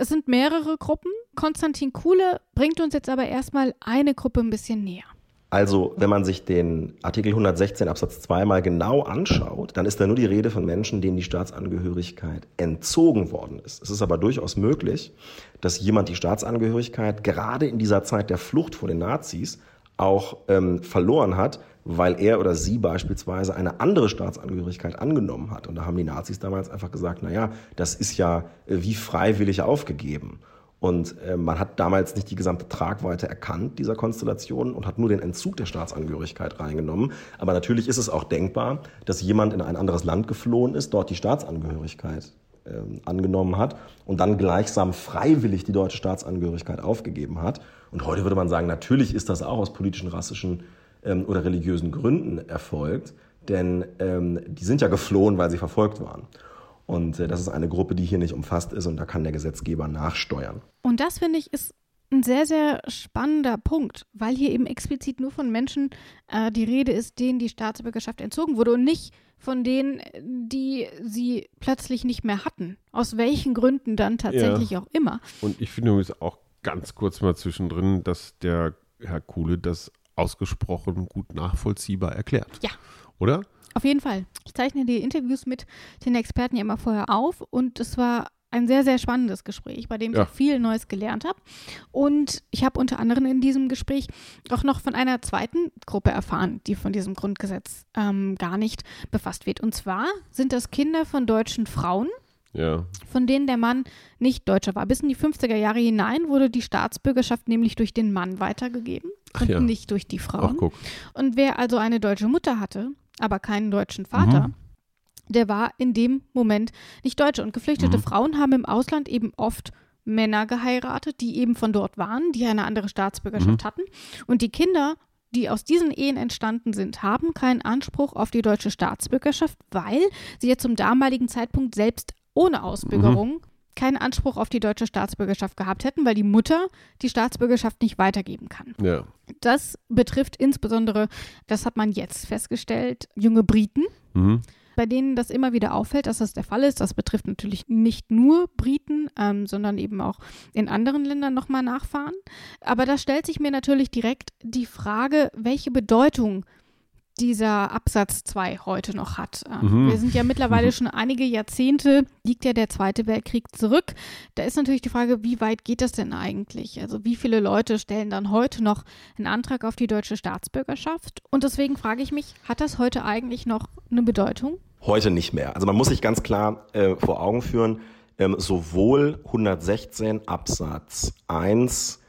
Es sind mehrere Gruppen. Konstantin Kuhle bringt uns jetzt aber erstmal eine Gruppe ein bisschen näher. Also, wenn man sich den Artikel 116 Absatz 2 mal genau anschaut, dann ist da nur die Rede von Menschen, denen die Staatsangehörigkeit entzogen worden ist. Es ist aber durchaus möglich, dass jemand die Staatsangehörigkeit gerade in dieser Zeit der Flucht vor den Nazis auch ähm, verloren hat, weil er oder sie beispielsweise eine andere Staatsangehörigkeit angenommen hat. Und da haben die Nazis damals einfach gesagt, na ja, das ist ja äh, wie freiwillig aufgegeben. Und äh, man hat damals nicht die gesamte Tragweite erkannt dieser Konstellation und hat nur den Entzug der Staatsangehörigkeit reingenommen. Aber natürlich ist es auch denkbar, dass jemand in ein anderes Land geflohen ist, dort die Staatsangehörigkeit äh, angenommen hat und dann gleichsam freiwillig die deutsche Staatsangehörigkeit aufgegeben hat. Und heute würde man sagen, natürlich ist das auch aus politischen, rassischen ähm, oder religiösen Gründen erfolgt, denn ähm, die sind ja geflohen, weil sie verfolgt waren. Und äh, das ist eine Gruppe, die hier nicht umfasst ist und da kann der Gesetzgeber nachsteuern. Und das finde ich ist ein sehr, sehr spannender Punkt, weil hier eben explizit nur von Menschen äh, die Rede ist, denen die Staatsbürgerschaft entzogen wurde und nicht von denen, die sie plötzlich nicht mehr hatten. Aus welchen Gründen dann tatsächlich ja. auch immer. Und ich finde übrigens auch ganz kurz mal zwischendrin, dass der Herr Kuhle das ausgesprochen gut nachvollziehbar erklärt. Ja. Oder? Auf jeden Fall. Ich zeichne die Interviews mit den Experten ja immer vorher auf und es war ein sehr, sehr spannendes Gespräch, bei dem ich ja. viel Neues gelernt habe. Und ich habe unter anderem in diesem Gespräch auch noch von einer zweiten Gruppe erfahren, die von diesem Grundgesetz ähm, gar nicht befasst wird. Und zwar sind das Kinder von deutschen Frauen, ja. von denen der Mann nicht Deutscher war. Bis in die 50er Jahre hinein wurde die Staatsbürgerschaft nämlich durch den Mann weitergegeben und ja. nicht durch die Frauen. Ach, und wer also eine deutsche Mutter hatte, aber keinen deutschen Vater, mhm. der war in dem Moment nicht Deutscher. Und geflüchtete mhm. Frauen haben im Ausland eben oft Männer geheiratet, die eben von dort waren, die eine andere Staatsbürgerschaft mhm. hatten. Und die Kinder die aus diesen Ehen entstanden sind, haben keinen Anspruch auf die deutsche Staatsbürgerschaft, weil sie ja zum damaligen Zeitpunkt selbst ohne Ausbürgerung mhm. keinen Anspruch auf die deutsche Staatsbürgerschaft gehabt hätten, weil die Mutter die Staatsbürgerschaft nicht weitergeben kann. Ja. Das betrifft insbesondere, das hat man jetzt festgestellt, junge Briten. Mhm bei denen das immer wieder auffällt, dass das der Fall ist. Das betrifft natürlich nicht nur Briten, ähm, sondern eben auch in anderen Ländern nochmal nachfahren. Aber da stellt sich mir natürlich direkt die Frage, welche Bedeutung dieser Absatz 2 heute noch hat. Ähm, mhm. Wir sind ja mittlerweile mhm. schon einige Jahrzehnte, liegt ja der Zweite Weltkrieg zurück. Da ist natürlich die Frage, wie weit geht das denn eigentlich? Also wie viele Leute stellen dann heute noch einen Antrag auf die deutsche Staatsbürgerschaft? Und deswegen frage ich mich, hat das heute eigentlich noch eine Bedeutung? Heute nicht mehr. Also man muss sich ganz klar äh, vor Augen führen, ähm, sowohl 116 Absatz 1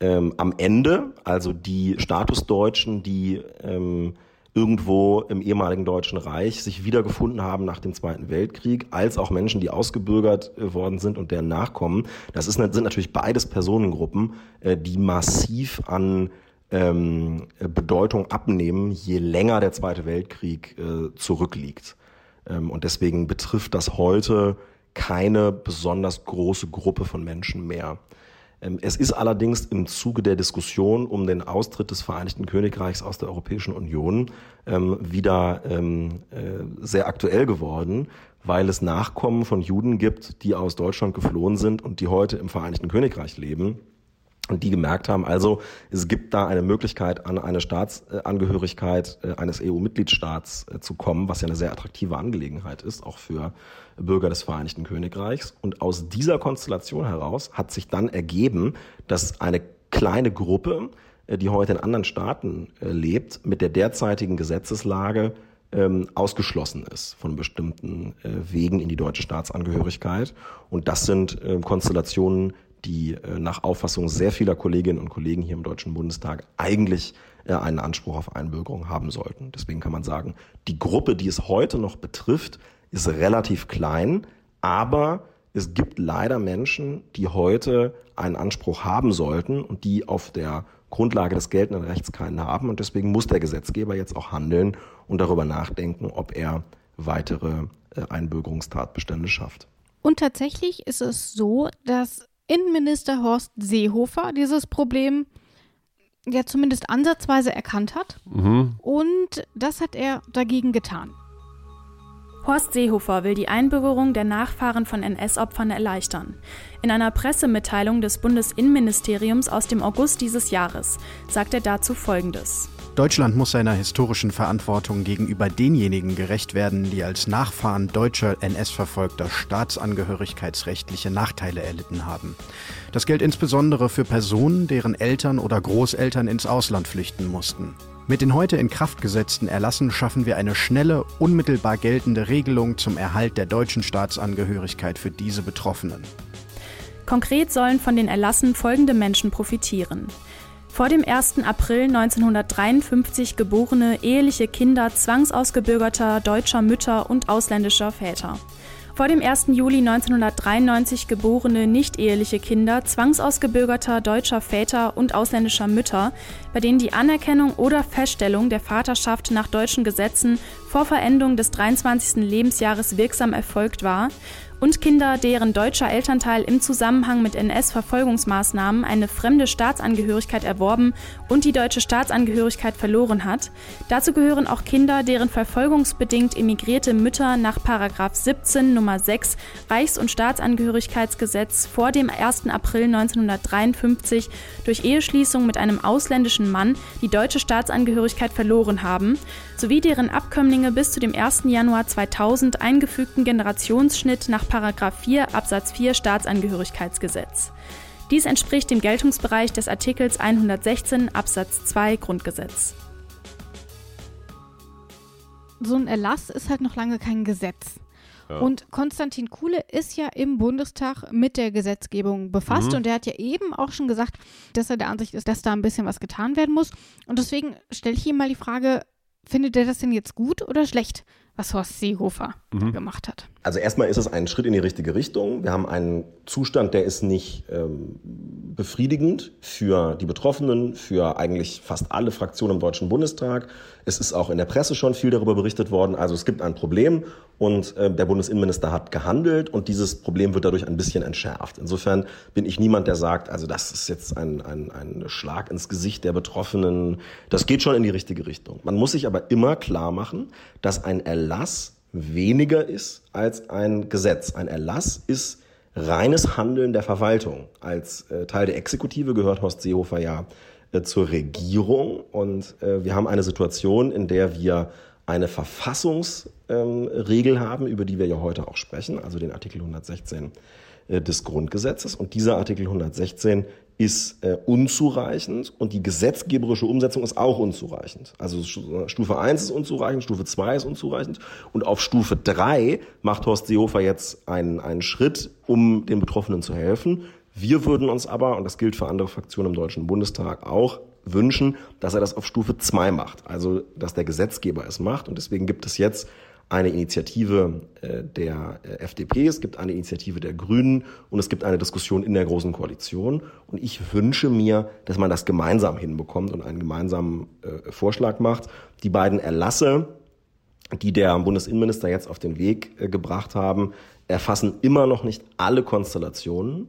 ähm, am Ende, also die Statusdeutschen, die ähm, irgendwo im ehemaligen Deutschen Reich sich wiedergefunden haben nach dem Zweiten Weltkrieg, als auch Menschen, die ausgebürgert äh, worden sind und deren Nachkommen. Das ist, sind natürlich beides Personengruppen, äh, die massiv an ähm, Bedeutung abnehmen, je länger der Zweite Weltkrieg äh, zurückliegt. Ähm, und deswegen betrifft das heute keine besonders große Gruppe von Menschen mehr. Ähm, es ist allerdings im Zuge der Diskussion um den Austritt des Vereinigten Königreichs aus der Europäischen Union ähm, wieder ähm, äh, sehr aktuell geworden, weil es Nachkommen von Juden gibt, die aus Deutschland geflohen sind und die heute im Vereinigten Königreich leben und die gemerkt haben, also es gibt da eine Möglichkeit, an eine Staatsangehörigkeit äh, eines EU-Mitgliedstaats äh, zu kommen, was ja eine sehr attraktive Angelegenheit ist, auch für Bürger des Vereinigten Königreichs. Und aus dieser Konstellation heraus hat sich dann ergeben, dass eine kleine Gruppe, äh, die heute in anderen Staaten lebt, mit der derzeitigen Gesetzeslage ähm, ausgeschlossen ist von bestimmten Wegen in die deutsche Staatsangehörigkeit. Und das sind Konstellationen, die äh, nach Auffassung sehr vieler Kolleginnen und Kollegen hier im Deutschen Bundestag eigentlich äh, einen Anspruch auf Einbürgerung haben sollten. Deswegen kann man sagen, die Gruppe, die es heute noch betrifft, ist relativ klein, aber es gibt leider Menschen, die heute einen Anspruch haben sollten und die auf der Grundlage des geltenden Rechts keinen haben. Und deswegen muss der Gesetzgeber jetzt auch handeln und darüber nachdenken, ob er weitere äh, Einbürgerungstatbestände schafft. Und tatsächlich ist es so, dass Innenminister Horst Seehofer dieses Problem ja zumindest ansatzweise erkannt hat. Mhm. Und das hat er dagegen getan. Horst Seehofer will die Einbürgerung der Nachfahren von NS-Opfern erleichtern. In einer Pressemitteilung des Bundesinnenministeriums aus dem August dieses Jahres sagt er dazu Folgendes. Deutschland muss seiner historischen Verantwortung gegenüber denjenigen gerecht werden, die als Nachfahren deutscher NS-Verfolgter staatsangehörigkeitsrechtliche Nachteile erlitten haben. Das gilt insbesondere für Personen, deren Eltern oder Großeltern ins Ausland flüchten mussten. Mit den heute in Kraft gesetzten Erlassen schaffen wir eine schnelle, unmittelbar geltende Regelung zum Erhalt der deutschen Staatsangehörigkeit für diese Betroffenen. Konkret sollen von den Erlassen folgende Menschen profitieren. Vor dem 1. April 1953 geborene eheliche Kinder zwangsausgebürgerter deutscher Mütter und ausländischer Väter vor dem 1. Juli 1993 geborene nicht-eheliche Kinder zwangsausgebürgerter deutscher Väter und ausländischer Mütter, bei denen die Anerkennung oder Feststellung der Vaterschaft nach deutschen Gesetzen vor Verendung des 23. Lebensjahres wirksam erfolgt war, und Kinder, deren deutscher Elternteil im Zusammenhang mit NS-Verfolgungsmaßnahmen eine fremde Staatsangehörigkeit erworben und die deutsche Staatsangehörigkeit verloren hat. Dazu gehören auch Kinder, deren verfolgungsbedingt emigrierte Mütter nach 17 Nummer 6 Reichs- und Staatsangehörigkeitsgesetz vor dem 1. April 1953 durch Eheschließung mit einem ausländischen Mann die deutsche Staatsangehörigkeit verloren haben, sowie deren Abkömmlinge bis zu dem 1. Januar 2000 eingefügten Generationsschnitt nach 4 Absatz 4 Staatsangehörigkeitsgesetz. Dies entspricht dem Geltungsbereich des Artikels 116 Absatz 2 Grundgesetz. So ein Erlass ist halt noch lange kein Gesetz. Ja. Und Konstantin Kuhle ist ja im Bundestag mit der Gesetzgebung befasst mhm. und er hat ja eben auch schon gesagt, dass er der Ansicht ist, dass da ein bisschen was getan werden muss. Und deswegen stelle ich ihm mal die Frage, findet er das denn jetzt gut oder schlecht, was Horst Seehofer mhm. gemacht hat? Also erstmal ist es ein Schritt in die richtige Richtung. Wir haben einen Zustand, der ist nicht ähm, befriedigend für die Betroffenen, für eigentlich fast alle Fraktionen im Deutschen Bundestag. Es ist auch in der Presse schon viel darüber berichtet worden. Also es gibt ein Problem und äh, der Bundesinnenminister hat gehandelt und dieses Problem wird dadurch ein bisschen entschärft. Insofern bin ich niemand, der sagt, also das ist jetzt ein, ein, ein Schlag ins Gesicht der Betroffenen. Das geht schon in die richtige Richtung. Man muss sich aber immer klar machen, dass ein Erlass weniger ist als ein Gesetz. Ein Erlass ist reines Handeln der Verwaltung. Als äh, Teil der Exekutive gehört Horst Seehofer ja äh, zur Regierung und äh, wir haben eine Situation, in der wir eine Verfassungsregel ähm, haben, über die wir ja heute auch sprechen, also den Artikel 116 äh, des Grundgesetzes. Und dieser Artikel 116 ist äh, unzureichend und die gesetzgeberische Umsetzung ist auch unzureichend. Also Stufe 1 ist unzureichend, Stufe 2 ist unzureichend und auf Stufe 3 macht Horst Seehofer jetzt einen, einen Schritt, um den Betroffenen zu helfen. Wir würden uns aber, und das gilt für andere Fraktionen im Deutschen Bundestag auch, wünschen, dass er das auf Stufe 2 macht. Also, dass der Gesetzgeber es macht. Und deswegen gibt es jetzt eine Initiative äh, der äh, FDP, es gibt eine Initiative der Grünen und es gibt eine Diskussion in der Großen Koalition. Und ich wünsche mir, dass man das gemeinsam hinbekommt und einen gemeinsamen äh, Vorschlag macht. Die beiden Erlasse, die der Bundesinnenminister jetzt auf den Weg gebracht haben, erfassen immer noch nicht alle Konstellationen.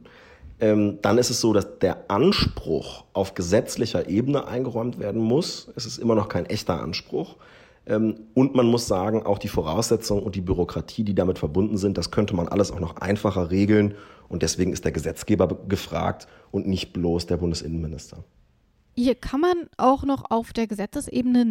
Ähm, dann ist es so, dass der Anspruch auf gesetzlicher Ebene eingeräumt werden muss. Es ist immer noch kein echter Anspruch. Ähm, und man muss sagen, auch die Voraussetzungen und die Bürokratie, die damit verbunden sind, das könnte man alles auch noch einfacher regeln. Und deswegen ist der Gesetzgeber gefragt und nicht bloß der Bundesinnenminister. Hier kann man auch noch auf der Gesetzesebene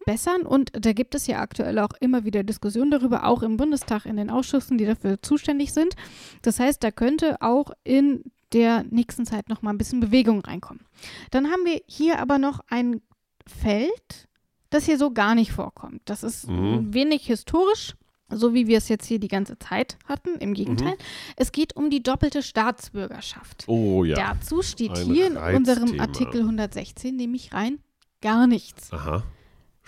nachbessern und da gibt es ja aktuell auch immer wieder Diskussionen darüber, auch im Bundestag, in den Ausschüssen, die dafür zuständig sind. Das heißt, da könnte auch in der nächsten Zeit noch mal ein bisschen Bewegung reinkommen. Dann haben wir hier aber noch ein Feld, das hier so gar nicht vorkommt. Das ist mhm. wenig historisch, so wie wir es jetzt hier die ganze Zeit hatten. Im Gegenteil. Mhm. Es geht um die doppelte Staatsbürgerschaft. Oh ja. Dazu steht Ein hier in unserem Artikel 116 nämlich rein gar nichts. Aha.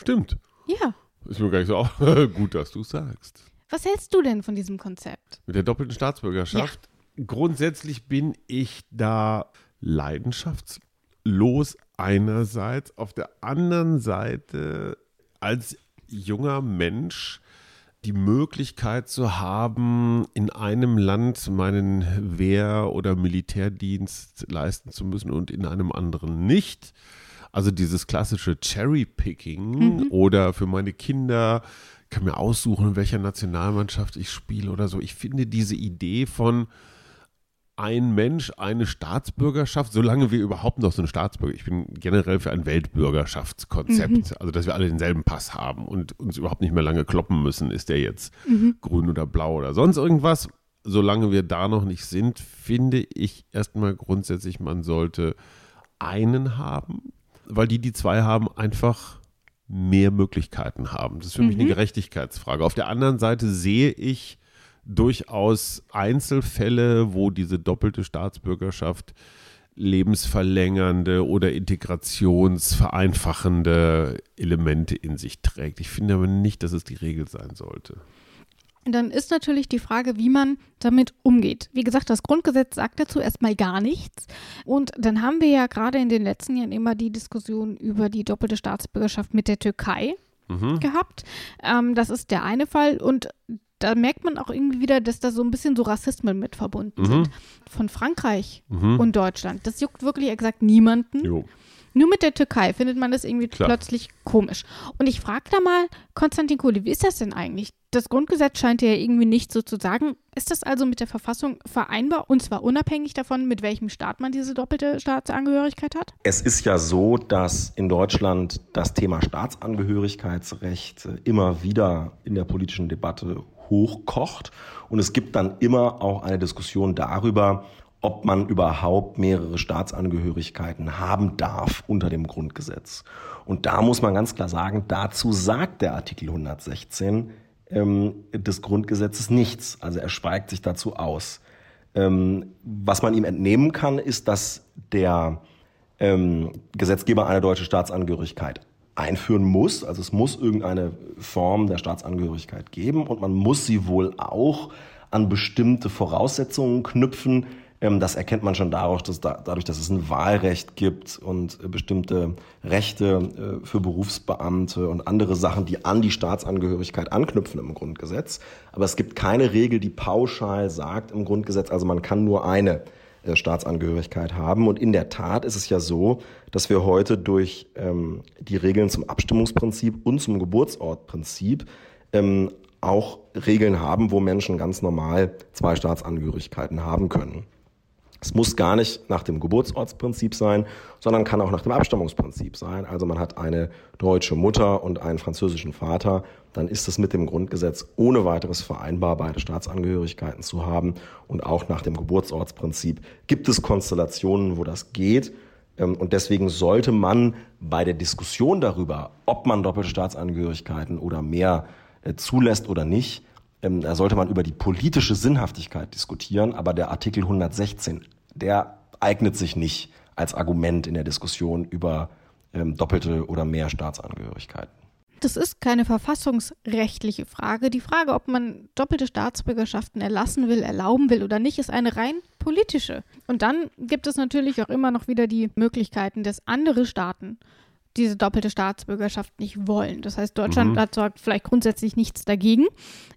Stimmt. Ja. Ist mir gar nicht so gut, dass du sagst. Was hältst du denn von diesem Konzept? Mit der doppelten Staatsbürgerschaft? Ja. Grundsätzlich bin ich da leidenschaftslos einerseits, auf der anderen Seite als junger Mensch die Möglichkeit zu haben, in einem Land meinen Wehr- oder Militärdienst leisten zu müssen und in einem anderen nicht. Also dieses klassische Cherry-Picking mhm. oder für meine Kinder kann mir aussuchen, in welcher Nationalmannschaft ich spiele oder so. Ich finde diese Idee von ein Mensch, eine Staatsbürgerschaft, solange wir überhaupt noch so eine Staatsbürger, ich bin generell für ein Weltbürgerschaftskonzept, mhm. also dass wir alle denselben Pass haben und uns überhaupt nicht mehr lange kloppen müssen, ist der jetzt mhm. grün oder blau oder sonst irgendwas. Solange wir da noch nicht sind, finde ich erstmal grundsätzlich, man sollte einen haben, weil die, die zwei haben, einfach mehr Möglichkeiten haben. Das ist für mhm. mich eine mhm. Gerechtigkeitsfrage. Auf der anderen Seite sehe ich durchaus Einzelfälle, wo diese doppelte Staatsbürgerschaft lebensverlängernde oder integrationsvereinfachende Elemente in sich trägt. Ich finde aber nicht, dass es die Regel sein sollte. Dann ist natürlich die Frage, wie man damit umgeht. Wie gesagt, das Grundgesetz sagt dazu erstmal gar nichts. Und dann haben wir ja gerade in den letzten Jahren immer die Diskussion über die doppelte Staatsbürgerschaft mit der Türkei mhm. gehabt. Ähm, das ist der eine Fall. Und da merkt man auch irgendwie wieder, dass da so ein bisschen so Rassismen mit verbunden mhm. sind. Von Frankreich mhm. und Deutschland. Das juckt wirklich exakt niemanden. Jo. Nur mit der Türkei findet man das irgendwie Klar. plötzlich komisch. Und ich frage da mal, Konstantin Kohli, wie ist das denn eigentlich? Das Grundgesetz scheint ja irgendwie nicht so zu sagen. Ist das also mit der Verfassung vereinbar und zwar unabhängig davon, mit welchem Staat man diese doppelte Staatsangehörigkeit hat? Es ist ja so, dass in Deutschland das Thema Staatsangehörigkeitsrecht immer wieder in der politischen Debatte hochkocht. Und es gibt dann immer auch eine Diskussion darüber, ob man überhaupt mehrere Staatsangehörigkeiten haben darf unter dem Grundgesetz. Und da muss man ganz klar sagen, dazu sagt der Artikel 116 ähm, des Grundgesetzes nichts. Also er schweigt sich dazu aus. Ähm, was man ihm entnehmen kann, ist, dass der ähm, Gesetzgeber eine deutsche Staatsangehörigkeit einführen muss. Also es muss irgendeine Form der Staatsangehörigkeit geben und man muss sie wohl auch an bestimmte Voraussetzungen knüpfen. Ähm, das erkennt man schon dadurch, dass, dadurch, dass es ein Wahlrecht gibt und äh, bestimmte Rechte äh, für Berufsbeamte und andere Sachen, die an die Staatsangehörigkeit anknüpfen im Grundgesetz. Aber es gibt keine Regel, die pauschal sagt im Grundgesetz, also man kann nur eine äh, Staatsangehörigkeit haben. Und in der Tat ist es ja so, dass wir heute durch ähm, die Regeln zum Abstimmungsprinzip und zum Geburtsortprinzip ähm, auch Regeln haben, wo Menschen ganz normal zwei Staatsangehörigkeiten haben können. Es muss gar nicht nach dem Geburtsortsprinzip sein, sondern kann auch nach dem Abstammungsprinzip sein. Also man hat eine deutsche Mutter und einen französischen Vater, dann ist es mit dem Grundgesetz ohne weiteres vereinbar, beide Staatsangehörigkeiten zu haben. Und auch nach dem Geburtsortsprinzip gibt es Konstellationen, wo das geht. Ähm, und deswegen sollte man bei der Diskussion darüber, ob man doppelte Staatsangehörigkeiten oder mehr äh, zulässt oder nicht, ähm, da sollte man über die politische Sinnhaftigkeit diskutieren, aber der Artikel 116, der eignet sich nicht als Argument in der Diskussion über ähm, doppelte oder mehr Staatsangehörigkeiten. Das ist keine verfassungsrechtliche Frage. Die Frage, ob man doppelte Staatsbürgerschaften erlassen will, erlauben will oder nicht, ist eine rein politische. Und dann gibt es natürlich auch immer noch wieder die Möglichkeiten, dass andere Staaten diese doppelte Staatsbürgerschaft nicht wollen. Das heißt, Deutschland mhm. hat sagt vielleicht grundsätzlich nichts dagegen,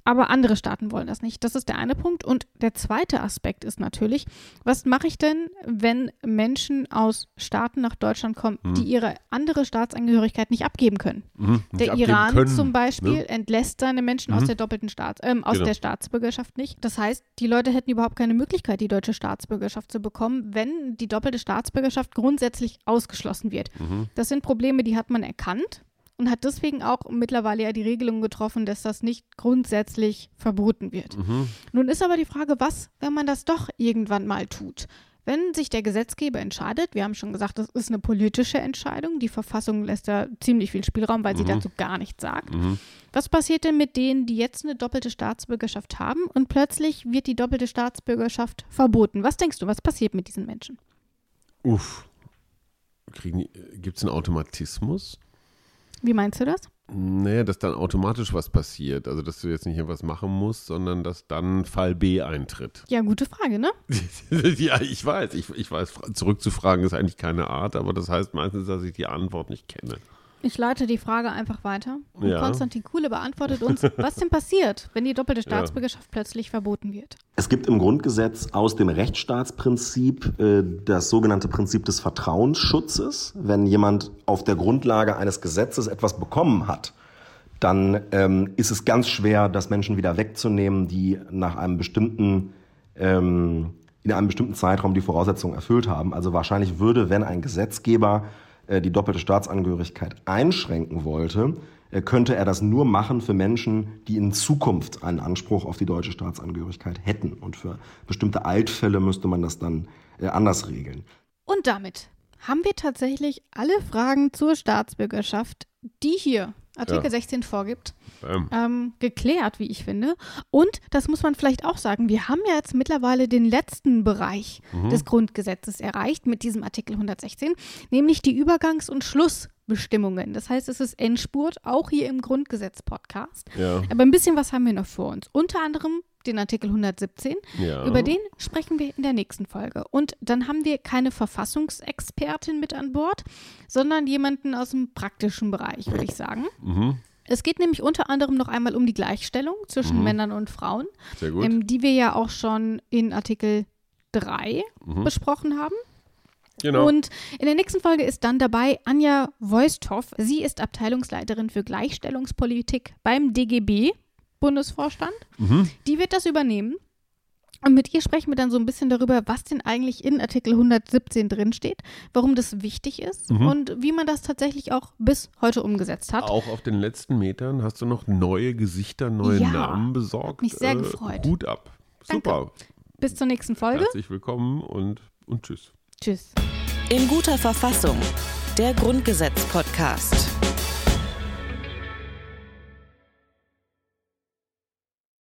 aber andere Staaten wollen das nicht. Das ist der eine Punkt. Und der zweite Aspekt ist natürlich, was mache ich denn, wenn Menschen aus Staaten nach Deutschland kommen, mhm. die ihre andere Staatsangehörigkeit nicht abgeben können? Mhm. Der Iran können, zum Beispiel ne? entlässt seine Menschen aus mhm. der doppelten Staats, äh, aus genau. der Staatsbürgerschaft nicht. Das heißt, die Leute hätten überhaupt keine Möglichkeit, die deutsche Staatsbürgerschaft zu bekommen, wenn die doppelte Staatsbürgerschaft grundsätzlich ausgeschlossen wird. Mhm. Das sind Probleme, Probleme, die hat man erkannt und hat deswegen auch mittlerweile ja die Regelung getroffen, dass das nicht grundsätzlich verboten wird. Mhm. Nun ist aber die Frage, was, wenn man das doch irgendwann mal tut? Wenn sich der Gesetzgeber entscheidet, wir haben schon gesagt, das ist eine politische Entscheidung, die Verfassung lässt da ziemlich viel Spielraum, weil mhm. sie dazu gar nichts sagt. Mhm. Was passiert denn mit denen, die jetzt eine doppelte Staatsbürgerschaft haben und plötzlich wird die doppelte Staatsbürgerschaft verboten? Was denkst du, was passiert mit diesen Menschen? Uff, Gibt es einen Automatismus? Wie meinst du das? Naja, dass dann automatisch was passiert. Also, dass du jetzt nicht etwas machen musst, sondern dass dann Fall B eintritt. Ja, gute Frage, ne? ja, ich weiß. Ich, ich weiß, zurückzufragen ist eigentlich keine Art, aber das heißt meistens, dass ich die Antwort nicht kenne. Ich leite die Frage einfach weiter. Und Ja. Konstantin Kuhle beantwortet uns, was denn passiert, wenn die doppelte Staatsbürgerschaft plötzlich verboten wird. Es gibt im Grundgesetz aus dem Rechtsstaatsprinzip äh, das sogenannte Prinzip des Vertrauensschutzes. Wenn jemand auf der Grundlage eines Gesetzes etwas bekommen hat, dann ähm, ist es ganz schwer, das Menschen wieder wegzunehmen, die nach einem bestimmten ähm, in einem bestimmten Zeitraum die Voraussetzungen erfüllt haben. Also wahrscheinlich würde, wenn ein Gesetzgeber die doppelte Staatsangehörigkeit einschränken wollte, äh, könnte er das nur machen für Menschen, die in Zukunft einen Anspruch auf die deutsche Staatsangehörigkeit hätten. Und für bestimmte Altfälle müsste man das dann äh, anders regeln. Und damit haben wir tatsächlich alle Fragen zur Staatsbürgerschaft, die hier Artikel Ja. 16 vorgibt, Ähm, ähm, geklärt, wie ich finde. Und das muss man vielleicht auch sagen, wir haben ja jetzt mittlerweile den letzten Bereich des Grundgesetzes erreicht mit diesem Artikel 116, nämlich die Übergangs- und Schlussbestimmungen. Das heißt, es ist Endspurt, auch hier im Grundgesetz-Podcast. ja, Aber ein bisschen was haben wir noch vor uns. Unter anderem den Artikel 117. ja. Über den sprechen wir in der nächsten Folge. Und dann haben wir keine Verfassungsexpertin mit an Bord, sondern jemanden aus dem praktischen Bereich, würde ich sagen. Mhm, Es geht nämlich unter anderem noch einmal um die Gleichstellung zwischen Mhm. Männern und Frauen, ähm, die wir ja auch schon in Artikel 3 Mhm. besprochen haben. genau. Und in der nächsten Folge ist dann dabei Anja Voisthoff. Sie ist Abteilungsleiterin für Gleichstellungspolitik beim DGB, Bundesvorstand. Mhm. Die wird das übernehmen. Und mit ihr sprechen wir dann so ein bisschen darüber, was denn eigentlich in Artikel 117 drinsteht, warum das wichtig ist Mhm. und wie man das tatsächlich auch bis heute umgesetzt hat. Auch auf den letzten Metern hast du noch neue Gesichter, neue Ja, Namen besorgt. mich sehr Äh, gefreut. Hut ab. Danke. Super. Bis zur nächsten Folge. Herzlich willkommen und, und tschüss. Tschüss. In guter Verfassung. Der Grundgesetz-Podcast.